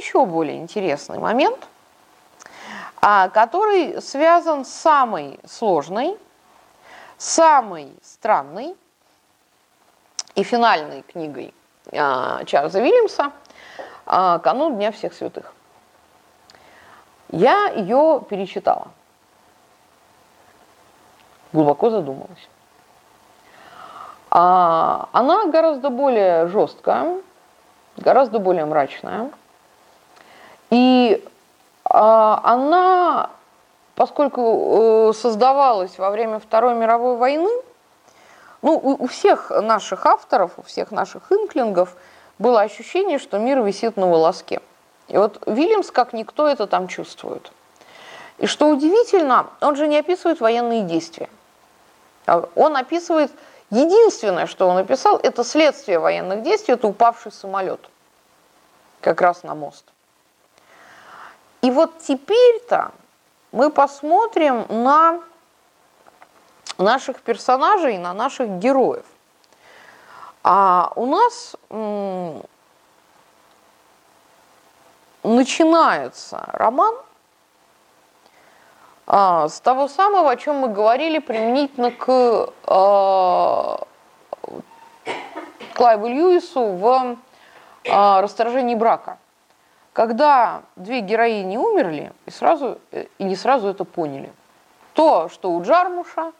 еще более интересный момент, а, который связан с самой сложной, самой странной и финальной книгой а, Чарльза Вильямса «Канун Дня всех святых». Я ее перечитала. Глубоко задумалась. А, она гораздо более жесткая, гораздо более мрачная. И а, она, поскольку э, создавалась во время Второй мировой войны, ну, у, всех наших авторов, у всех наших инклингов было ощущение, что мир висит на волоске. И вот Вильямс, как никто, это там чувствует. И что удивительно, он же не описывает военные действия. А он описывает, единственное, что он описал, это следствие военных действий, это упавший самолет. Как раз на мост. И вот теперь-то мы посмотрим на наших персонажей, на наших героев. А у нас начинается роман а, с того самого, о чем мы говорили применительно к а, Клайву Льюису в а, «Расторжении брака». Когда две героини умерли, и, сразу, и не сразу это поняли. То, что у Джармуша,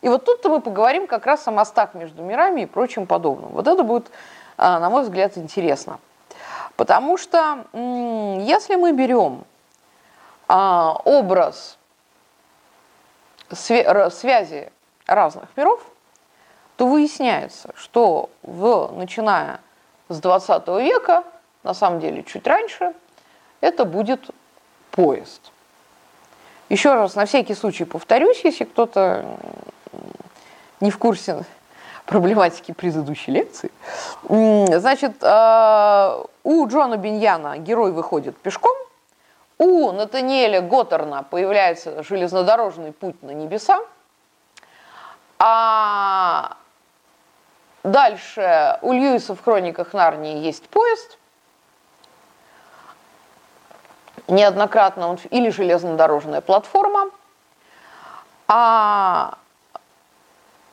и вот тут-то мы поговорим как раз о мостах между мирами и прочим подобным. Вот это будет, на мой взгляд, интересно. Потому что если мы берем а, образ связи разных миров, то выясняется, что в, начиная с 20 века, на самом деле чуть раньше, это будет поезд. Еще раз, на всякий случай повторюсь, если кто-то не в курсе проблематики предыдущей лекции. Значит, а, у Джона Биньяна герой выходит пешком, у Натаниэля Готтерна появляется железнодорожный путь на небеса, а дальше у Льюиса в хрониках Нарнии есть поезд, неоднократно он, или железнодорожная платформа, а,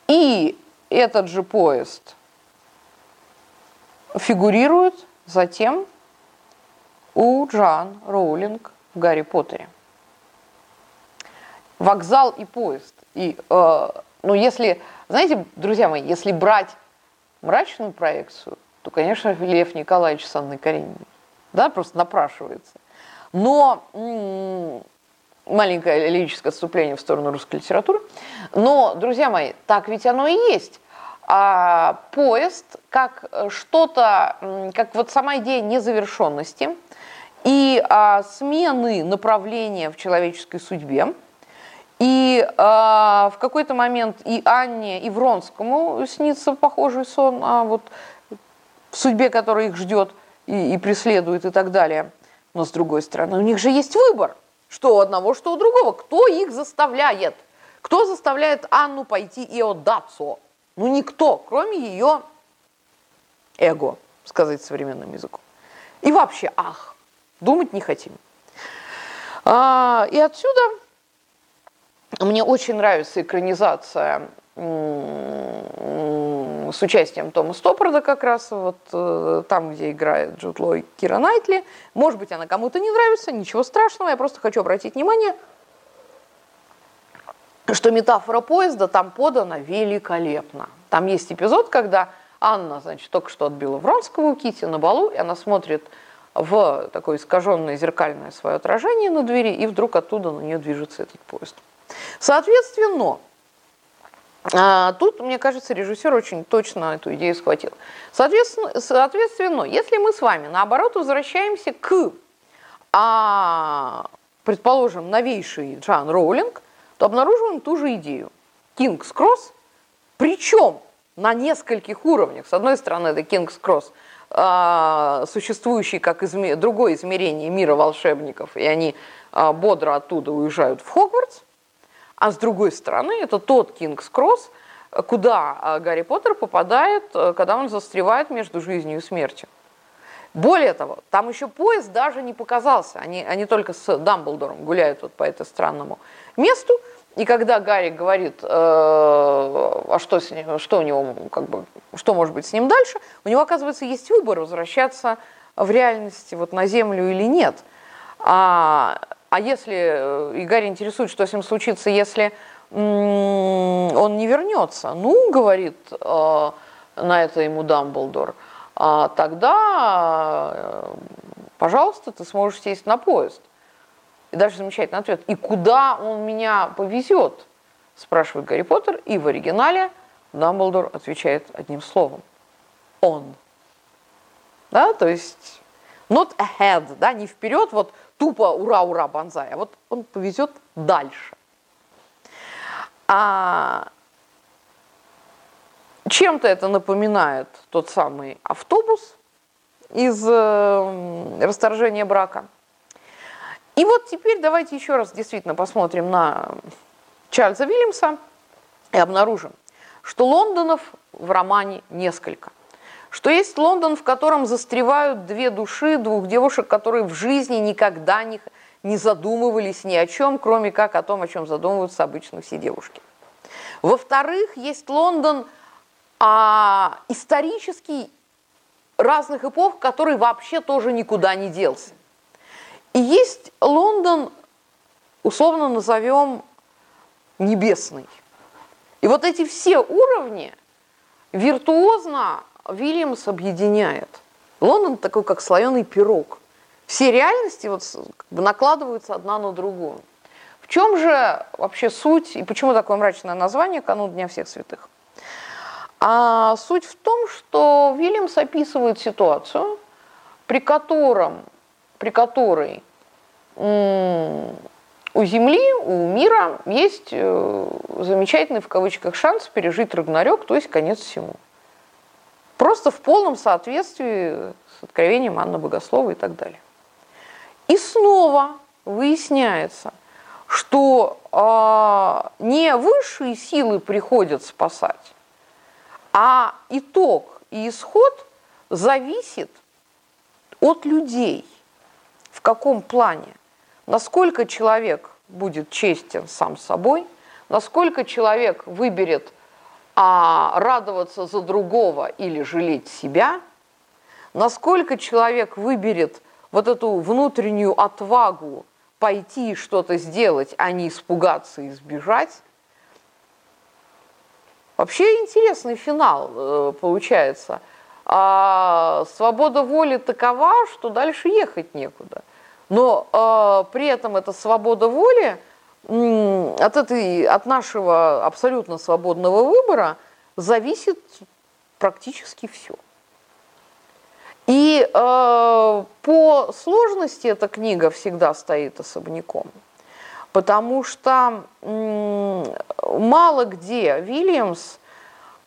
и этот же поезд фигурирует затем у Джан Роулинг в Гарри Поттере. Вокзал и поезд. И, э, ну, если, знаете, друзья мои, если брать мрачную проекцию, то, конечно, Лев Николаевич с Анной Карениной. Да, просто напрашивается. Но маленькое лирическое отступление в сторону русской литературы. Но, друзья мои, так ведь оно и есть. А поезд как что-то, как вот сама идея незавершенности и а, смены направления в человеческой судьбе. И а, в какой-то момент и Анне, и Вронскому снится похожий сон а вот в судьбе, которая их ждет и, и преследует и так далее. Но с другой стороны, у них же есть выбор – что у одного, что у другого. Кто их заставляет? Кто заставляет Анну пойти и отдаться? Ну, никто, кроме ее эго, сказать современным языком. И вообще, ах, думать не хотим. А, и отсюда мне очень нравится экранизация с участием Тома Стоппорда как раз, вот э, там, где играет Джуд Ло и Кира Найтли. Может быть, она кому-то не нравится, ничего страшного, я просто хочу обратить внимание, что метафора поезда там подана великолепно. Там есть эпизод, когда Анна, значит, только что отбила Вронского у Кити на балу, и она смотрит в такое искаженное зеркальное свое отражение на двери, и вдруг оттуда на нее движется этот поезд. Соответственно, а, тут, мне кажется, режиссер очень точно эту идею схватил. Соответственно, соответственно если мы с вами, наоборот, возвращаемся к, а, предположим, новейший Джан Роулинг, то обнаруживаем ту же идею. Кингс Кросс, причем на нескольких уровнях. С одной стороны, это Кингс Кросс, а, существующий как изме... другое измерение мира волшебников, и они а, бодро оттуда уезжают в Хогвартс. А с другой стороны, это тот Кингс Кросс, куда а, Гарри Поттер попадает, э, когда он застревает между жизнью и смертью. Более того, там еще поезд даже не показался. Они, они только с Дамблдором гуляют вот по этому странному месту. И когда Гарри говорит, э, а что, с ним, что у него, как бы, что может быть с ним дальше, у него, оказывается, есть выбор, возвращаться в реальности вот на Землю или нет. А, а если, э, и Гарри интересует, что с ним случится, если он не вернется, ну, говорит э, на это ему Дамблдор, а тогда, э, пожалуйста, ты сможешь сесть на поезд. И дальше замечательный ответ. И куда он меня повезет? Спрашивает Гарри Поттер. И в оригинале Дамблдор отвечает одним словом. Он. Да, то есть not ahead, да, не вперед, вот тупо ура-ура, банзай, а вот он повезет дальше. А чем-то это напоминает тот самый автобус из э, расторжения брака – и вот теперь давайте еще раз действительно посмотрим на Чарльза Вильямса и обнаружим, что Лондонов в романе несколько. Что есть Лондон, в котором застревают две души, двух девушек, которые в жизни никогда не, не задумывались ни о чем, кроме как о том, о чем задумываются обычно все девушки. Во-вторых, есть Лондон а, исторический разных эпох, который вообще тоже никуда не делся. И есть Лондон, условно назовем, небесный. И вот эти все уровни виртуозно Вильямс объединяет. Лондон такой, как слоеный пирог. Все реальности вот накладываются одна на другую. В чем же вообще суть и почему такое мрачное название «Канун Дня всех святых»? А суть в том, что Вильямс описывает ситуацию, при котором при которой у Земли, у мира есть э, замечательный в кавычках шанс пережить Рагнарёк, то есть конец всему. Просто в полном соответствии с откровением Анны Богослова и так далее. И снова выясняется, что э, не высшие силы приходят спасать, а итог и исход зависит от людей – в каком плане? Насколько человек будет честен сам собой, насколько человек выберет а, радоваться за другого или жалеть себя, насколько человек выберет вот эту внутреннюю отвагу пойти что-то сделать, а не испугаться и сбежать. Вообще интересный финал э, получается. А свобода воли такова, что дальше ехать некуда. Но э, при этом эта свобода воли от, этой, от нашего абсолютно свободного выбора зависит практически все. И э, по сложности эта книга всегда стоит особняком, потому что э, мало где Вильямс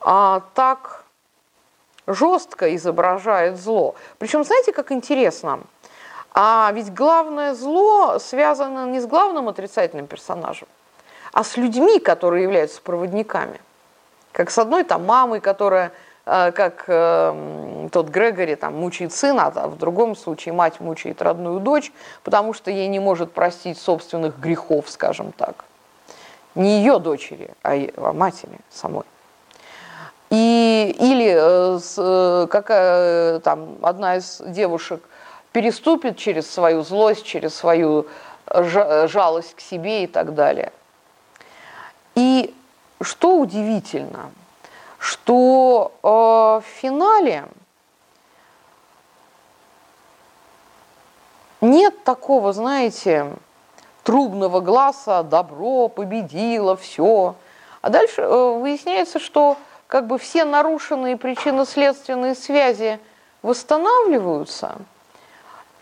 э, так жестко изображает зло. Причем, знаете, как интересно – а ведь главное зло связано не с главным отрицательным персонажем, а с людьми, которые являются проводниками. Как с одной там мамой, которая, э, как э, тот Грегори, там мучает сына, а в другом случае мать мучает родную дочь, потому что ей не может простить собственных грехов, скажем так. Не ее дочери, а, а матери самой. И, или э, с, какая, там, одна из девушек переступит через свою злость, через свою жалость к себе и так далее. И что удивительно, что э, в финале нет такого, знаете, трубного глаза, добро победило, все. А дальше э, выясняется, что как бы все нарушенные причинно-следственные связи восстанавливаются –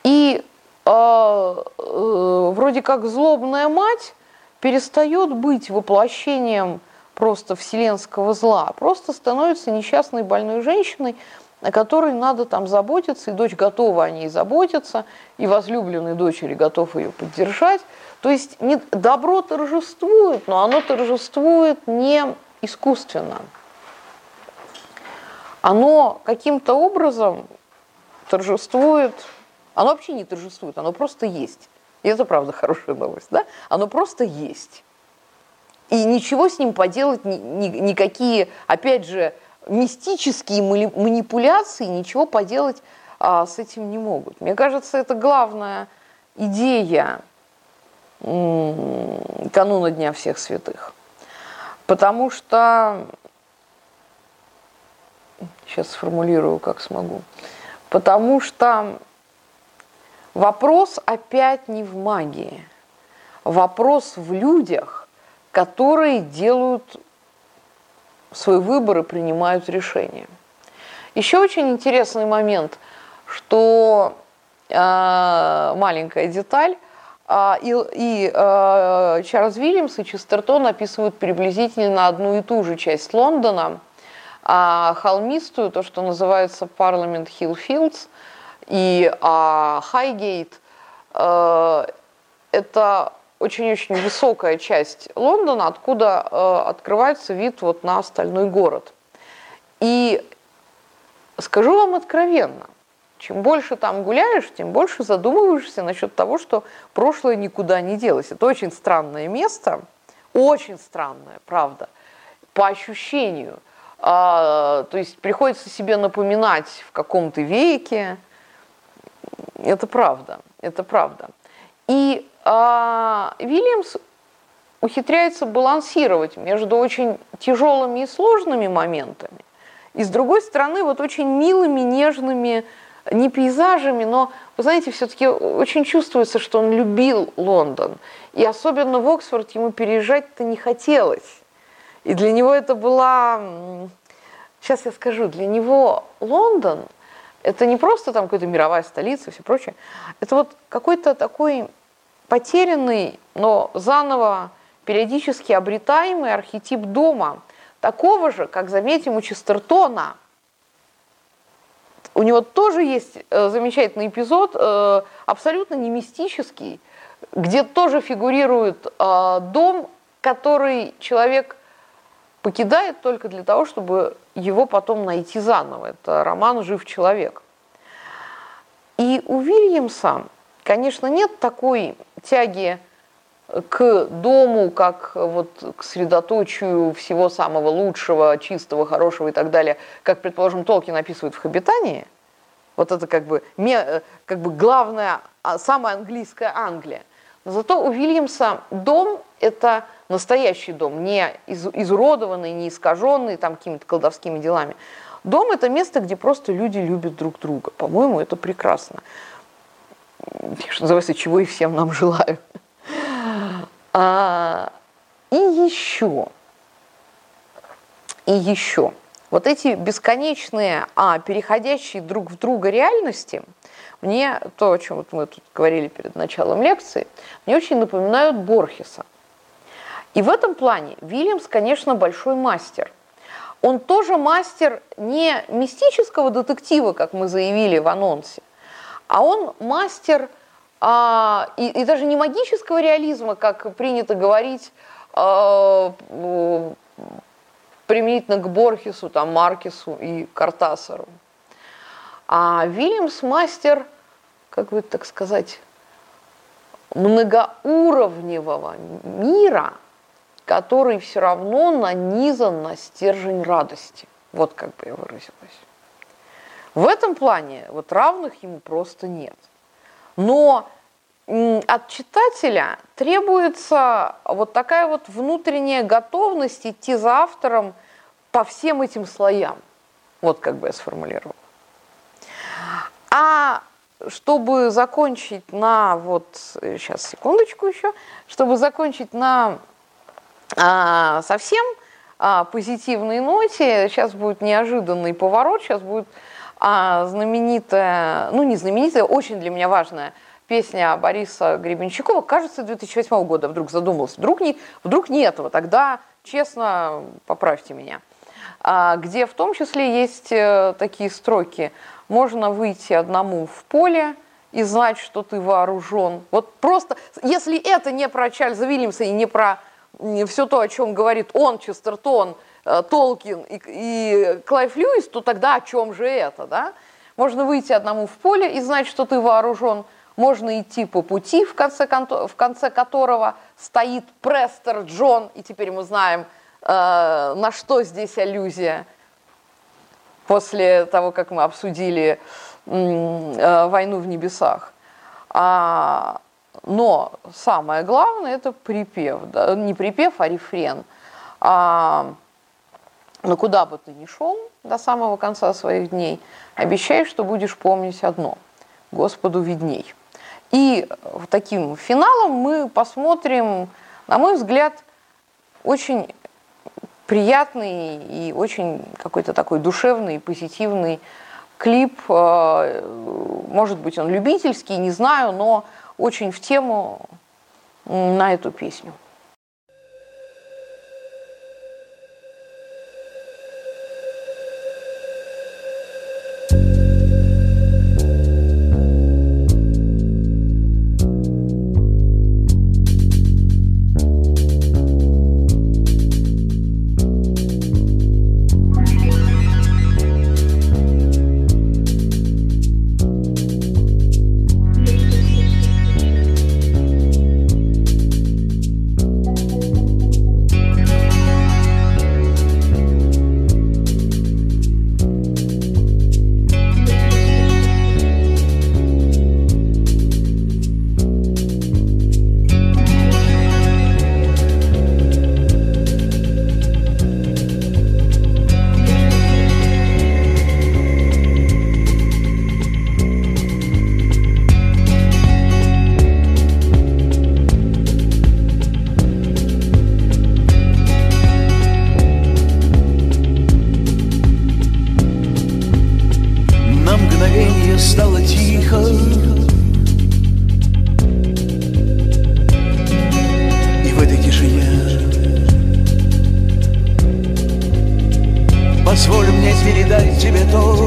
и э, э, вроде как злобная мать перестает быть воплощением просто вселенского зла, просто становится несчастной больной женщиной, о которой надо там заботиться, и дочь готова о ней заботиться, и возлюбленный дочери готов ее поддержать. То есть не, добро торжествует, но оно торжествует не искусственно. Оно каким-то образом торжествует, оно вообще не торжествует, оно просто есть. И это, правда, хорошая новость, да? Оно просто есть. И ничего с ним поделать, ни, ни, никакие, опять же, мистические манипуляции, ничего поделать а, с этим не могут. Мне кажется, это главная идея кануна Дня всех святых. Потому что, сейчас сформулирую, как смогу, потому что вопрос опять не в магии, вопрос в людях, которые делают свой выбор и принимают решения. Еще очень интересный момент, что э, маленькая деталь, э, и, и э, Чарльз Вильямс и Честертон описывают приблизительно одну и ту же часть Лондона, а холмистую, то, что называется Hill Fields, и а, Хайгейт, э, это очень-очень высокая часть Лондона, откуда э, открывается вид вот на остальной город. И скажу вам откровенно, чем больше там гуляешь, тем больше задумываешься насчет того, что прошлое никуда не делось. Это очень странное место, очень странное, правда, по ощущению. А, то есть приходится себе напоминать в каком-то веке. Это правда, это правда. И а Вильямс ухитряется балансировать между очень тяжелыми и сложными моментами, и с другой стороны вот очень милыми, нежными, не пейзажами, но, вы знаете, все-таки очень чувствуется, что он любил Лондон. И особенно в Оксфорд ему переезжать-то не хотелось. И для него это была, сейчас я скажу, для него Лондон – это не просто там какая-то мировая столица и все прочее, это вот какой-то такой потерянный, но заново периодически обретаемый архетип дома, такого же, как, заметим, у Честертона. У него тоже есть э, замечательный эпизод, э, абсолютно не мистический, где тоже фигурирует э, дом, который человек покидает только для того, чтобы его потом найти заново. Это роман «Жив человек». И у Вильямса Конечно, нет такой тяги к дому, как вот к средоточию всего самого лучшего, чистого, хорошего и так далее, как, предположим, Толкин описывает в «Хоббитании», вот это как бы, как бы главная, а, самая английская Англия. Но зато у Вильямса дом – это настоящий дом, не изуродованный, не искаженный там какими-то колдовскими делами. Дом – это место, где просто люди любят друг друга. По-моему, это прекрасно что называется, чего и всем нам желаю. А, и еще, и еще, вот эти бесконечные, а переходящие друг в друга реальности, мне то, о чем вот мы тут говорили перед началом лекции, мне очень напоминают Борхеса. И в этом плане Вильямс, конечно, большой мастер. Он тоже мастер не мистического детектива, как мы заявили в анонсе, а он мастер а, и, и даже не магического реализма, как принято говорить а, применительно к Борхесу, там, Маркесу и Картасару. А Вильямс мастер, как бы так сказать, многоуровневого мира, который все равно нанизан на стержень радости. Вот как бы я выразилась. В этом плане вот равных ему просто нет. Но от читателя требуется вот такая вот внутренняя готовность идти за автором по всем этим слоям. Вот как бы я сформулировала. А чтобы закончить на вот сейчас секундочку еще, чтобы закончить на а, совсем а, позитивной ноте, сейчас будет неожиданный поворот, сейчас будет а знаменитая, ну не знаменитая, очень для меня важная песня Бориса Гребенщикова, кажется, 2008 года вдруг задумался. Вдруг не, вдруг не этого, тогда, честно, поправьте меня. А, где в том числе есть э, такие строки. Можно выйти одному в поле и знать, что ты вооружен. Вот просто, если это не про Чарльза Вильямса и не про все то, о чем говорит он, Честертон, Э, Толкин и, и Клайв Льюис, то тогда о чем же это, да? Можно выйти одному в поле и знать, что ты вооружен. Можно идти по пути, в конце, в конце которого стоит Престер Джон, и теперь мы знаем, э, на что здесь аллюзия. После того, как мы обсудили э, войну в небесах. А, но самое главное это припев, да, не припев, а рефрен. А, но куда бы ты ни шел до самого конца своих дней, обещай, что будешь помнить одно – Господу видней. И таким финалом мы посмотрим, на мой взгляд, очень приятный и очень какой-то такой душевный, позитивный клип. Э, может быть, он любительский, не знаю, но очень в тему на эту песню. todo.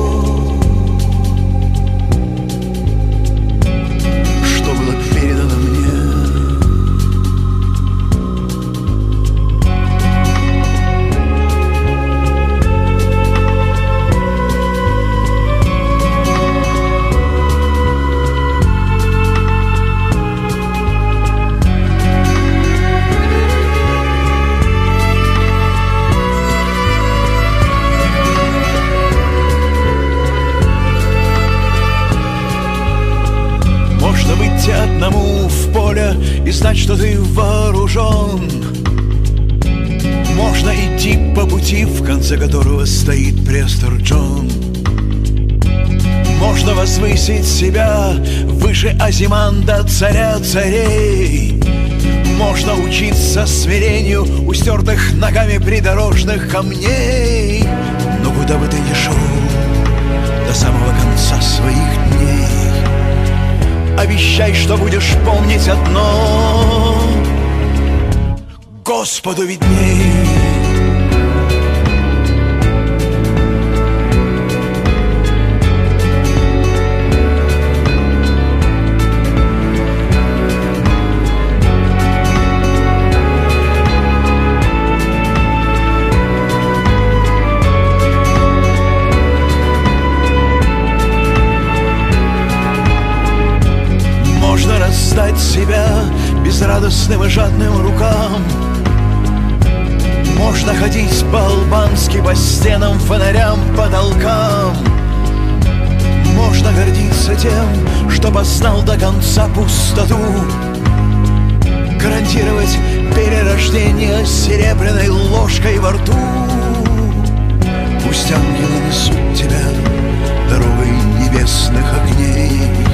Азиманда, царя царей. Можно учиться смирению у стертых ногами придорожных камней. Но куда бы ты ни шел, до самого конца своих дней, обещай, что будешь помнить одно. Господу видней. безрадостным и жадным рукам. Можно ходить по-албански по стенам, фонарям, потолкам Можно гордиться тем, что познал до конца пустоту. Гарантировать перерождение серебряной ложкой во рту. Пусть ангелы несут тебя дорогой небесных огней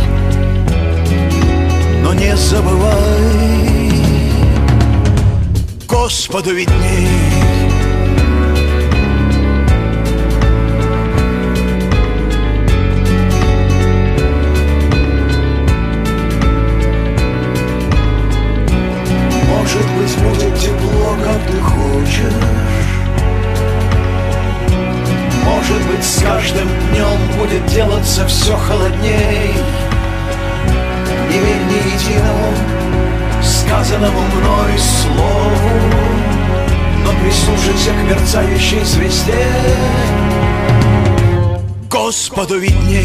но не забывай. Господу видней но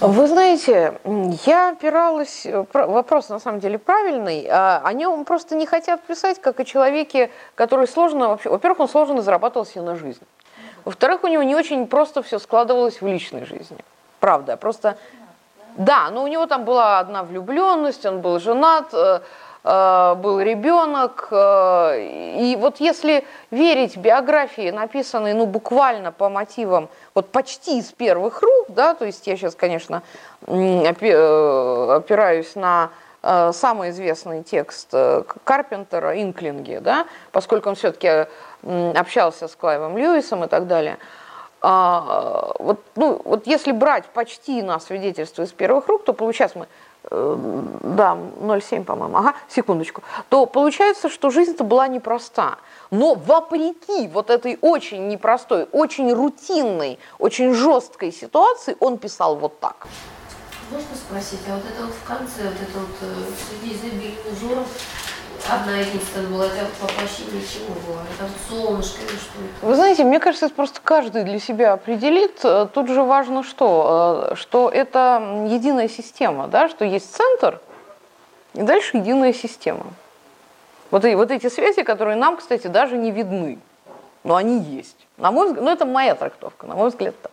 Вы знаете, я опиралась, э, вопрос на самом деле правильный, а о нем просто не хотят писать, как о человеке, который сложно, вообще, во-первых, он сложно зарабатывал себе на жизнь. Во-вторых, у него не очень просто все складывалось в личной жизни. Правда, просто... Да, но у него там была одна влюбленность, он был женат, Э, был ребенок. Э, и вот если верить биографии, написанной ну, буквально по мотивам, вот почти из первых рук, да, то есть я сейчас, конечно, э, опираюсь на самый известный текст Карпентера «Инклинги», да, поскольку он все-таки общался с Клайвом Льюисом и так далее. А, вот, ну, вот если брать почти на свидетельство из первых рук, то получается мы Э, да, 0,7, по-моему, ага, секундочку, то получается, что жизнь-то была непроста. Но вопреки вот этой очень непростой, очень рутинной, очень жесткой ситуации, он писал вот так. Можно спросить, а вот это вот в конце, вот это вот э, среди изобильных журов, одна единственная была, это воплощение чего было? Это солнышко или что это? Вы знаете, мне кажется, это просто каждый для себя определит. Э, тут же важно что? Э, что это единая система, да, что есть центр, и дальше единая система. Вот, и, вот эти связи, которые нам, кстати, даже не видны, но они есть. На мой взгляд, ну это моя трактовка, на мой взгляд, так.